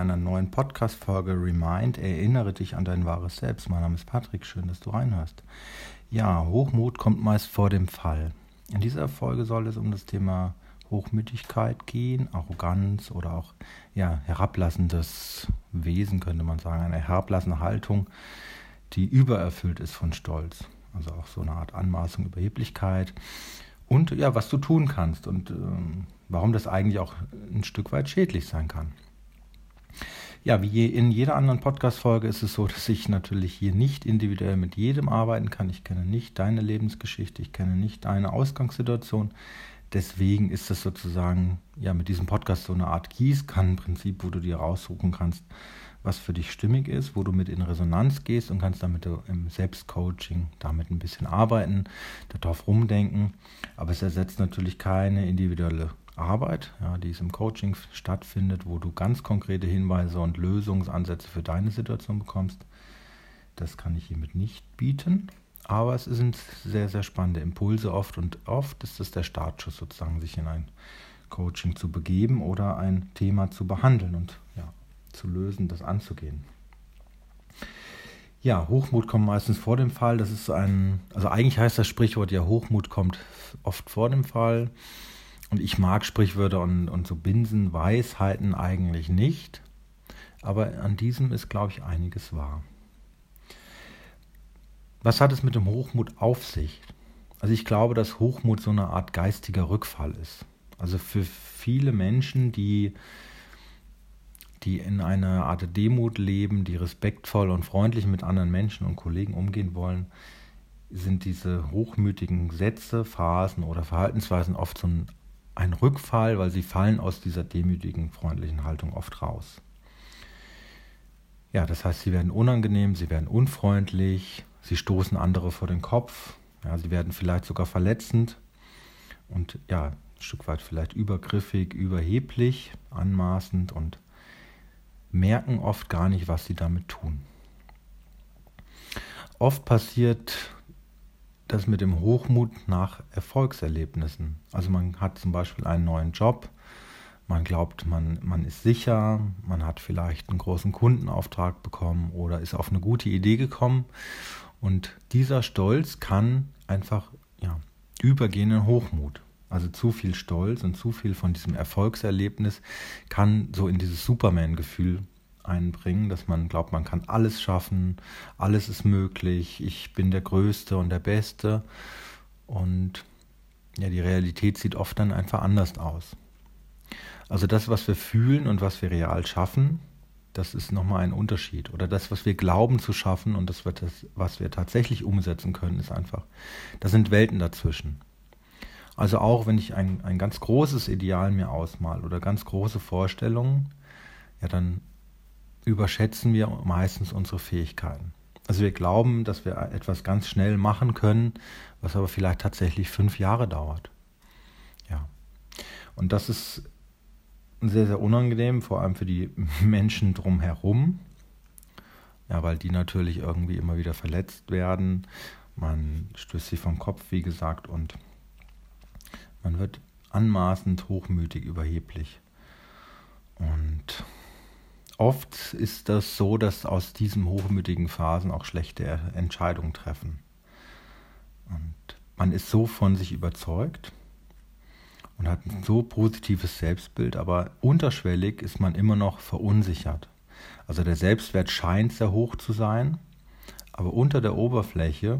einer neuen Podcast-Folge Remind. Erinnere dich an dein wahres Selbst. Mein Name ist Patrick, schön, dass du reinhörst. Ja, Hochmut kommt meist vor dem Fall. In dieser Folge soll es um das Thema Hochmütigkeit gehen, Arroganz oder auch ja, herablassendes Wesen, könnte man sagen, eine herablassende Haltung, die übererfüllt ist von Stolz. Also auch so eine Art Anmaßung, Überheblichkeit und ja, was du tun kannst und ähm, warum das eigentlich auch ein Stück weit schädlich sein kann. Ja, wie in jeder anderen Podcast-Folge ist es so, dass ich natürlich hier nicht individuell mit jedem arbeiten kann. Ich kenne nicht deine Lebensgeschichte, ich kenne nicht deine Ausgangssituation. Deswegen ist das sozusagen ja mit diesem Podcast so eine Art Gießkannenprinzip, wo du dir raussuchen kannst, was für dich stimmig ist, wo du mit in Resonanz gehst und kannst damit im Selbstcoaching damit ein bisschen arbeiten, darauf rumdenken. Aber es ersetzt natürlich keine individuelle Arbeit, ja, die es im Coaching stattfindet, wo du ganz konkrete Hinweise und Lösungsansätze für deine Situation bekommst. Das kann ich hiermit nicht bieten. Aber es sind sehr, sehr spannende Impulse oft und oft ist es der Startschuss sozusagen, sich in ein Coaching zu begeben oder ein Thema zu behandeln. Und ja, zu lösen, das anzugehen. Ja, Hochmut kommt meistens vor dem Fall. Das ist ein, also eigentlich heißt das Sprichwort ja, Hochmut kommt oft vor dem Fall. Und ich mag Sprichwörter und, und so Binsenweisheiten eigentlich nicht. Aber an diesem ist, glaube ich, einiges wahr. Was hat es mit dem Hochmut auf sich? Also ich glaube, dass Hochmut so eine Art geistiger Rückfall ist. Also für viele Menschen, die die in einer Art Demut leben, die respektvoll und freundlich mit anderen Menschen und Kollegen umgehen wollen, sind diese hochmütigen Sätze, Phasen oder Verhaltensweisen oft so ein, ein Rückfall, weil sie fallen aus dieser demütigen, freundlichen Haltung oft raus. Ja, das heißt, sie werden unangenehm, sie werden unfreundlich, sie stoßen andere vor den Kopf, ja, sie werden vielleicht sogar verletzend und ja, ein Stück weit vielleicht übergriffig, überheblich, anmaßend und merken oft gar nicht, was sie damit tun. Oft passiert das mit dem Hochmut nach Erfolgserlebnissen. Also man hat zum Beispiel einen neuen Job, man glaubt, man, man ist sicher, man hat vielleicht einen großen Kundenauftrag bekommen oder ist auf eine gute Idee gekommen. Und dieser Stolz kann einfach ja, übergehen in Hochmut. Also zu viel Stolz und zu viel von diesem Erfolgserlebnis kann so in dieses Superman-Gefühl einbringen, dass man glaubt, man kann alles schaffen, alles ist möglich, ich bin der Größte und der Beste. Und ja, die Realität sieht oft dann einfach anders aus. Also das, was wir fühlen und was wir real schaffen, das ist nochmal ein Unterschied. Oder das, was wir glauben zu schaffen und das, was wir tatsächlich umsetzen können, ist einfach, da sind Welten dazwischen. Also auch wenn ich ein, ein ganz großes Ideal mir ausmal oder ganz große Vorstellungen, ja, dann überschätzen wir meistens unsere Fähigkeiten. Also wir glauben, dass wir etwas ganz schnell machen können, was aber vielleicht tatsächlich fünf Jahre dauert. Ja. Und das ist sehr, sehr unangenehm, vor allem für die Menschen drumherum. Ja, weil die natürlich irgendwie immer wieder verletzt werden. Man stößt sie vom Kopf, wie gesagt, und man wird anmaßend, hochmütig, überheblich. Und oft ist das so, dass aus diesen hochmütigen Phasen auch schlechte Entscheidungen treffen. Und man ist so von sich überzeugt und hat ein so positives Selbstbild, aber unterschwellig ist man immer noch verunsichert. Also der Selbstwert scheint sehr hoch zu sein, aber unter der Oberfläche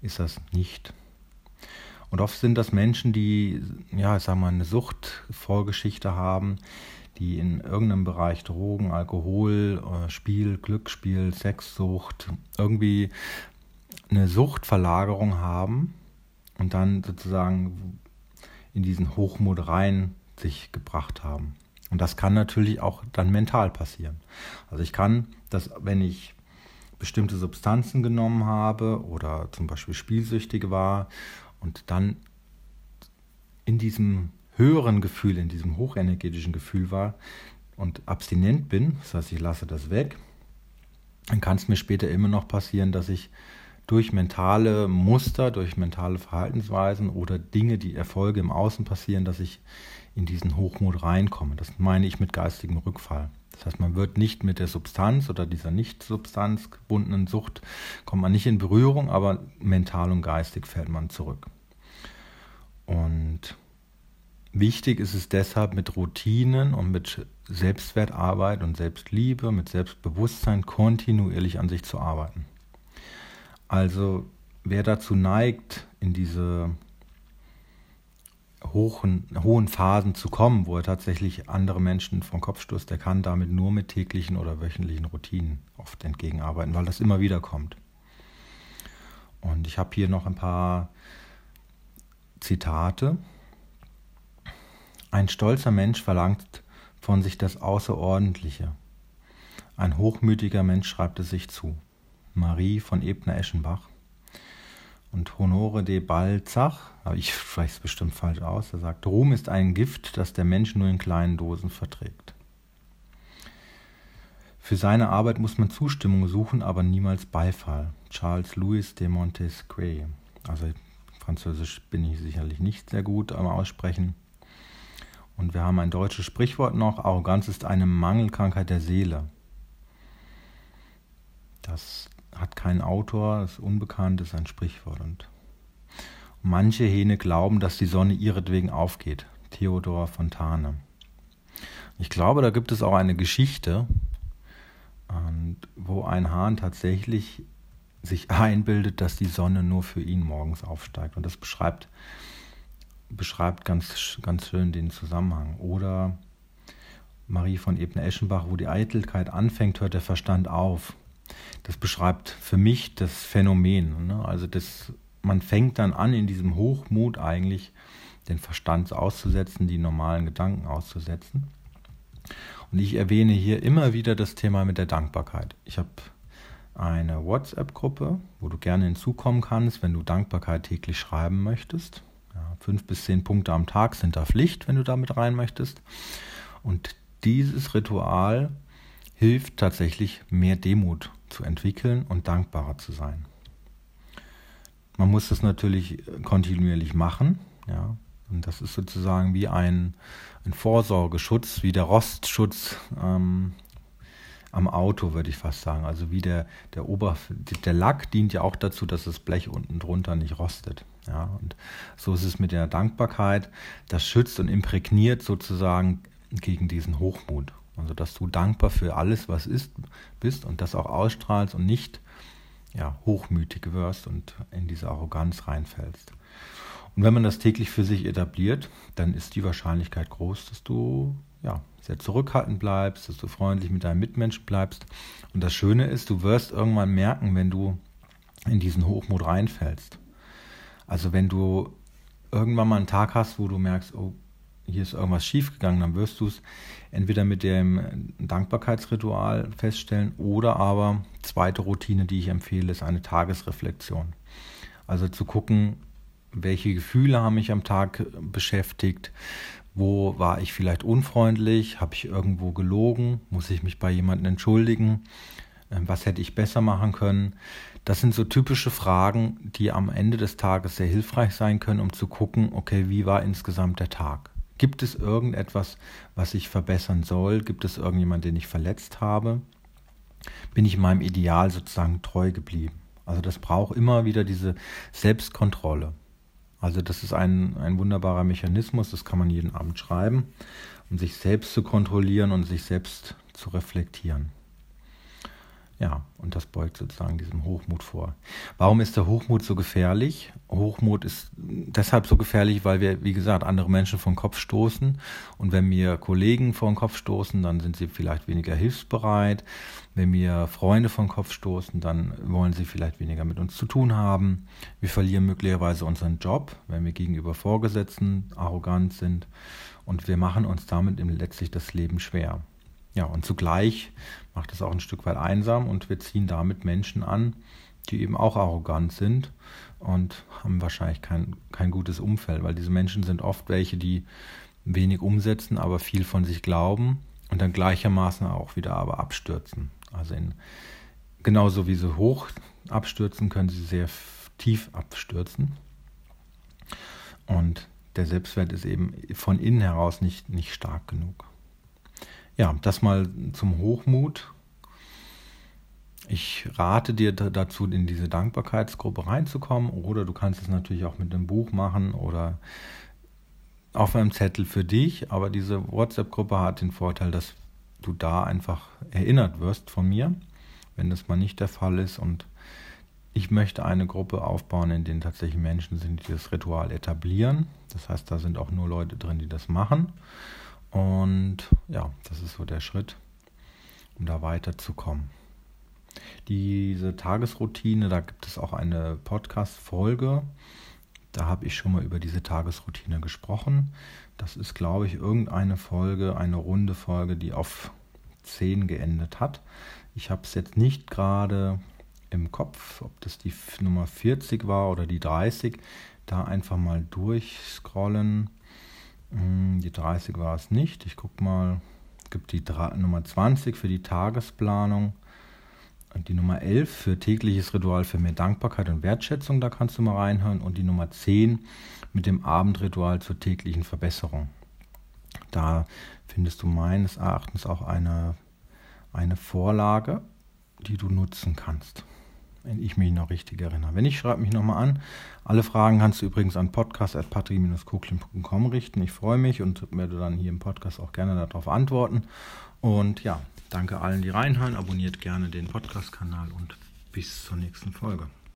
ist das nicht. Und oft sind das Menschen, die, ja, ich sag mal, eine Suchtvorgeschichte haben, die in irgendeinem Bereich Drogen, Alkohol, äh, Spiel, Glücksspiel, Sexsucht, irgendwie eine Suchtverlagerung haben und dann sozusagen in diesen Hochmut rein sich gebracht haben. Und das kann natürlich auch dann mental passieren. Also ich kann, dass wenn ich bestimmte Substanzen genommen habe oder zum Beispiel spielsüchtig war und dann in diesem höheren Gefühl, in diesem hochenergetischen Gefühl war und abstinent bin, das heißt, ich lasse das weg, dann kann es mir später immer noch passieren, dass ich durch mentale Muster, durch mentale Verhaltensweisen oder Dinge, die Erfolge im Außen passieren, dass ich in diesen Hochmut reinkomme. Das meine ich mit geistigem Rückfall. Das heißt, man wird nicht mit der Substanz oder dieser nicht substanzgebundenen Sucht, kommt man nicht in Berührung, aber mental und geistig fällt man zurück. Und wichtig ist es deshalb, mit Routinen und mit Selbstwertarbeit und Selbstliebe, mit Selbstbewusstsein kontinuierlich an sich zu arbeiten. Also wer dazu neigt, in diese hohen, hohen Phasen zu kommen, wo er tatsächlich andere Menschen vom Kopf stößt, der kann damit nur mit täglichen oder wöchentlichen Routinen oft entgegenarbeiten, weil das immer wieder kommt. Und ich habe hier noch ein paar Zitate. Ein stolzer Mensch verlangt von sich das Außerordentliche. Ein hochmütiger Mensch schreibt es sich zu. Marie von Ebner-Eschenbach und Honore de Balzach, aber ich spreche es bestimmt falsch aus, er sagt, Ruhm ist ein Gift, das der Mensch nur in kleinen Dosen verträgt. Für seine Arbeit muss man Zustimmung suchen, aber niemals Beifall. Charles Louis de Montesquieu. Also Französisch bin ich sicherlich nicht sehr gut am Aussprechen. Und wir haben ein deutsches Sprichwort noch, Arroganz ist eine Mangelkrankheit der Seele. Das hat keinen Autor, ist unbekannt, ist ein Sprichwort. Und manche Hähne glauben, dass die Sonne ihretwegen aufgeht. Theodor Fontane. Ich glaube, da gibt es auch eine Geschichte, wo ein Hahn tatsächlich sich einbildet, dass die Sonne nur für ihn morgens aufsteigt. Und das beschreibt, beschreibt ganz, ganz schön den Zusammenhang. Oder Marie von Ebner-Eschenbach, wo die Eitelkeit anfängt, hört der Verstand auf das beschreibt für mich das Phänomen. Ne? Also das, man fängt dann an, in diesem Hochmut eigentlich den Verstand auszusetzen, die normalen Gedanken auszusetzen. Und ich erwähne hier immer wieder das Thema mit der Dankbarkeit. Ich habe eine WhatsApp-Gruppe, wo du gerne hinzukommen kannst, wenn du Dankbarkeit täglich schreiben möchtest. Ja, fünf bis zehn Punkte am Tag sind da Pflicht, wenn du damit rein möchtest. Und dieses Ritual hilft tatsächlich mehr Demut zu entwickeln und dankbarer zu sein. Man muss das natürlich kontinuierlich machen, ja. Und das ist sozusagen wie ein, ein Vorsorgeschutz, wie der Rostschutz ähm, am Auto, würde ich fast sagen. Also wie der, der Oberf der Lack dient ja auch dazu, dass das Blech unten drunter nicht rostet. Ja, und so ist es mit der Dankbarkeit. Das schützt und imprägniert sozusagen gegen diesen Hochmut. Also dass du dankbar für alles, was ist, bist und das auch ausstrahlst und nicht ja, hochmütig wirst und in diese Arroganz reinfällst. Und wenn man das täglich für sich etabliert, dann ist die Wahrscheinlichkeit groß, dass du ja, sehr zurückhaltend bleibst, dass du freundlich mit deinen Mitmenschen bleibst. Und das Schöne ist, du wirst irgendwann merken, wenn du in diesen Hochmut reinfällst. Also wenn du irgendwann mal einen Tag hast, wo du merkst, oh, hier ist irgendwas schiefgegangen, dann wirst du es entweder mit dem Dankbarkeitsritual feststellen oder aber zweite Routine, die ich empfehle, ist eine Tagesreflexion. Also zu gucken, welche Gefühle haben mich am Tag beschäftigt, wo war ich vielleicht unfreundlich, habe ich irgendwo gelogen, muss ich mich bei jemandem entschuldigen, ähm, was hätte ich besser machen können. Das sind so typische Fragen, die am Ende des Tages sehr hilfreich sein können, um zu gucken, okay, wie war insgesamt der Tag. Gibt es irgendetwas, was ich verbessern soll? Gibt es irgendjemand, den ich verletzt habe? Bin ich meinem Ideal sozusagen treu geblieben? Also das braucht immer wieder diese Selbstkontrolle. Also das ist ein, ein wunderbarer Mechanismus, das kann man jeden Abend schreiben, um sich selbst zu kontrollieren und sich selbst zu reflektieren. Ja, und das beugt sozusagen diesem Hochmut vor. Warum ist der Hochmut so gefährlich? Hochmut ist deshalb so gefährlich, weil wir, wie gesagt, andere Menschen vom Kopf stoßen. Und wenn mir Kollegen vor den Kopf stoßen, dann sind sie vielleicht weniger hilfsbereit. Wenn mir Freunde den Kopf stoßen, dann wollen sie vielleicht weniger mit uns zu tun haben. Wir verlieren möglicherweise unseren Job, wenn wir gegenüber Vorgesetzten arrogant sind. Und wir machen uns damit letztlich das Leben schwer. Ja, und zugleich macht es auch ein Stück weit einsam und wir ziehen damit Menschen an, die eben auch arrogant sind und haben wahrscheinlich kein, kein gutes Umfeld, weil diese Menschen sind oft welche, die wenig umsetzen, aber viel von sich glauben und dann gleichermaßen auch wieder aber abstürzen. Also in, genauso wie sie hoch abstürzen, können sie sehr tief abstürzen. Und der Selbstwert ist eben von innen heraus nicht, nicht stark genug. Ja, das mal zum Hochmut. Ich rate dir dazu, in diese Dankbarkeitsgruppe reinzukommen oder du kannst es natürlich auch mit einem Buch machen oder auf einem Zettel für dich. Aber diese WhatsApp-Gruppe hat den Vorteil, dass du da einfach erinnert wirst von mir, wenn das mal nicht der Fall ist. Und ich möchte eine Gruppe aufbauen, in denen tatsächlich Menschen sind, die das Ritual etablieren. Das heißt, da sind auch nur Leute drin, die das machen. Und ja, das ist so der Schritt, um da weiterzukommen. Diese Tagesroutine, da gibt es auch eine Podcast-Folge. Da habe ich schon mal über diese Tagesroutine gesprochen. Das ist, glaube ich, irgendeine Folge, eine runde Folge, die auf 10 geendet hat. Ich habe es jetzt nicht gerade im Kopf, ob das die Nummer 40 war oder die 30. Da einfach mal durchscrollen. Hm, die 30 war es nicht. Ich gucke mal, es gibt die Nummer 20 für die Tagesplanung. Und die Nummer 11 für tägliches Ritual für mehr Dankbarkeit und Wertschätzung, da kannst du mal reinhören. Und die Nummer 10 mit dem Abendritual zur täglichen Verbesserung. Da findest du meines Erachtens auch eine, eine Vorlage, die du nutzen kannst. Wenn ich mich noch richtig erinnere. Wenn nicht, schreib mich nochmal an. Alle Fragen kannst du übrigens an podcast.patri-kuklin.com richten. Ich freue mich und werde dann hier im Podcast auch gerne darauf antworten. Und ja, danke allen, die reinhören. Abonniert gerne den Podcast-Kanal und bis zur nächsten Folge.